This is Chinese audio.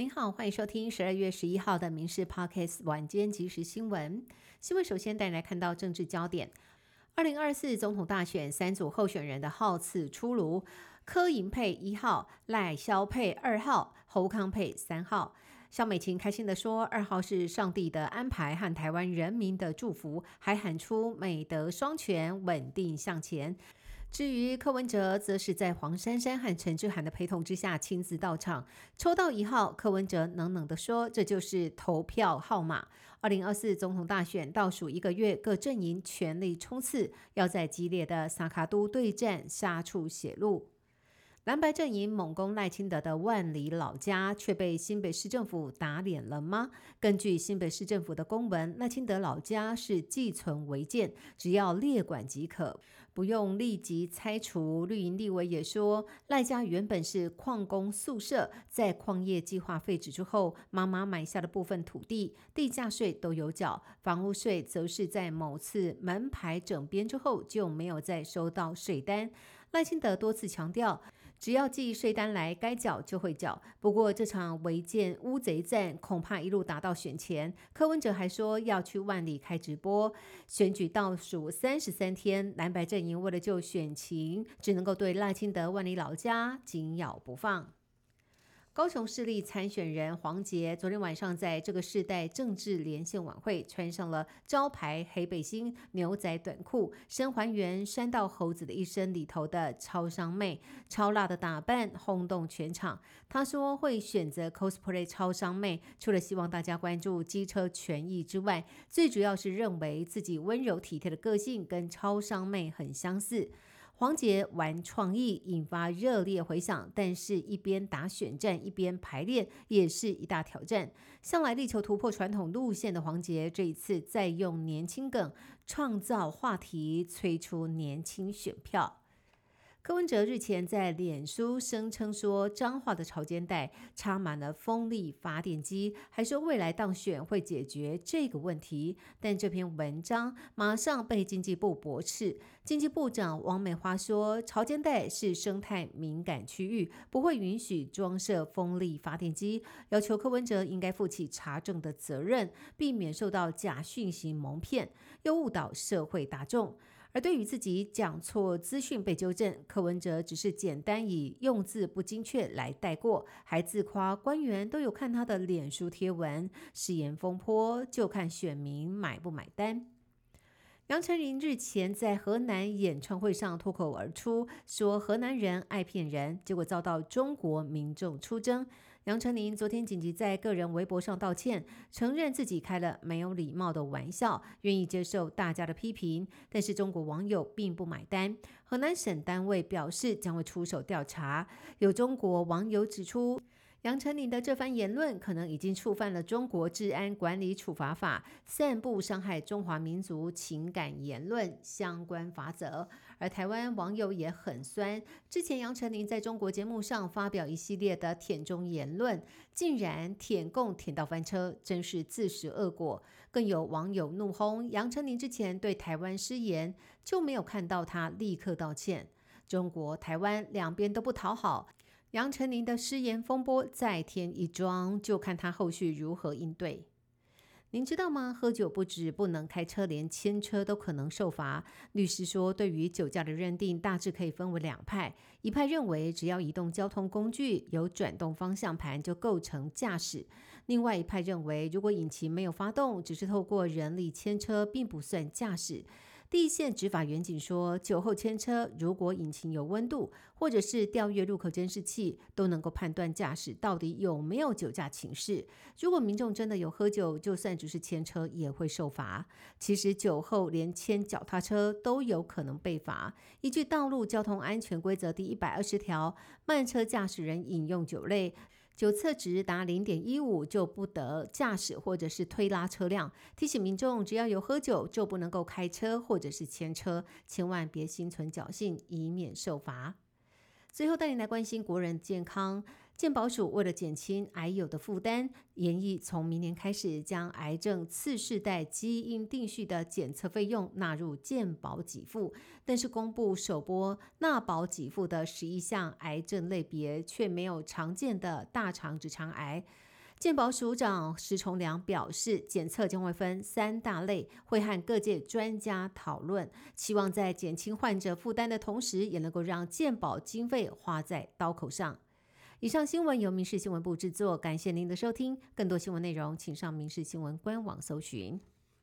您好，欢迎收听十二月十一号的《民事 Podcast》晚间即时新闻。新闻首先带您来看到政治焦点：二零二四总统大选三组候选人的号次出炉，柯银配一号，赖萧配二号，侯康配三号。肖美琴开心地说：“二号是上帝的安排和台湾人民的祝福，还喊出美德双全，稳定向前。”至于柯文哲，则是在黄珊珊和陈志涵的陪同之下亲自到场，抽到一号。柯文哲冷冷地说：“这就是投票号码。”二零二四总统大选倒数一个月，各阵营全力冲刺，要在激烈的萨卡都对战杀出血路。蓝白阵营猛攻赖清德的万里老家，却被新北市政府打脸了吗？根据新北市政府的公文，赖清德老家是寄存违建，只要列管即可，不用立即拆除。绿营立委也说，赖家原本是矿工宿舍，在矿业计划废止之后，妈妈买下的部分土地，地价税都有缴，房屋税则是在某次门牌整编之后就没有再收到税单。赖清德多次强调。只要寄税单来，该缴就会缴。不过这场违建乌贼战恐怕一路打到选前。柯文哲还说要去万里开直播。选举倒数三十三天，蓝白阵营为了救选情，只能够对赖清德万里老家紧咬不放。高雄市立参选人黄杰昨天晚上在这个世代政治连线晚会，穿上了招牌黑背心、牛仔短裤，身还原山道猴子的一生里头的超商妹，超辣的打扮轰动全场。他说会选择 cosplay 超商妹，除了希望大家关注机车权益之外，最主要是认为自己温柔体贴的个性跟超商妹很相似。黄杰玩创意，引发热烈回响。但是，一边打选战，一边排练，也是一大挑战。向来力求突破传统路线的黄杰，这一次再用年轻梗创造话题，催出年轻选票。柯文哲日前在脸书声称说，彰化的潮间带插满了风力发电机，还说未来当选会解决这个问题。但这篇文章马上被经济部驳斥。经济部长王美花说，潮间带是生态敏感区域，不会允许装设风力发电机，要求柯文哲应该负起查证的责任，避免受到假讯息蒙骗，又误导社会大众。而对于自己讲错资讯被纠正，柯文哲只是简单以用字不精确来带过，还自夸官员都有看他的脸书贴文，誓言风波就看选民买不买单。杨丞琳日前在河南演唱会上脱口而出说河南人爱骗人，结果遭到中国民众出征。杨丞琳昨天紧急在个人微博上道歉，承认自己开了没有礼貌的玩笑，愿意接受大家的批评。但是中国网友并不买单，河南省单位表示将会出手调查。有中国网友指出。杨丞琳的这番言论可能已经触犯了中国治安管理处罚法散布伤害中华民族情感言论相关法则，而台湾网友也很酸。之前杨丞琳在中国节目上发表一系列的舔中言论，竟然舔共舔到翻车，真是自食恶果。更有网友怒轰杨丞琳之前对台湾失言，就没有看到他立刻道歉。中国台湾两边都不讨好。杨丞琳的失言风波再添一桩，就看他后续如何应对。您知道吗？喝酒不止不能开车，连牵车都可能受罚。律师说，对于酒驾的认定，大致可以分为两派：一派认为只要移动交通工具有转动方向盘就构成驾驶；另外一派认为，如果引擎没有发动，只是透过人力牵车，并不算驾驶。第一线执法员警说，酒后牵车，如果引擎有温度，或者是调阅路口监视器，都能够判断驾驶到底有没有酒驾情事。如果民众真的有喝酒，就算只是牵车也会受罚。其实酒后连牵脚踏车都有可能被罚。依据《道路交通安全规则》第一百二十条，慢车驾驶人饮用酒类。酒测值达零点一五就不得驾驶或者是推拉车辆。提醒民众，只要有喝酒就不能够开车或者是牵车，千万别心存侥幸，以免受罚。最后带您来关心国人健康。健保署为了减轻癌友的负担，研议从明年开始将癌症次世代基因定序的检测费用纳入健保给付，但是公布首波纳保给付的十一项癌症类别，却没有常见的大肠直肠癌。健保署长石崇良表示，检测将会分三大类，会和各界专家讨论，期望在减轻患者负担的同时，也能够让健保经费花在刀口上。以上新闻由民事新闻部制作，感谢您的收听。更多新闻内容，请上民事新闻官网搜寻。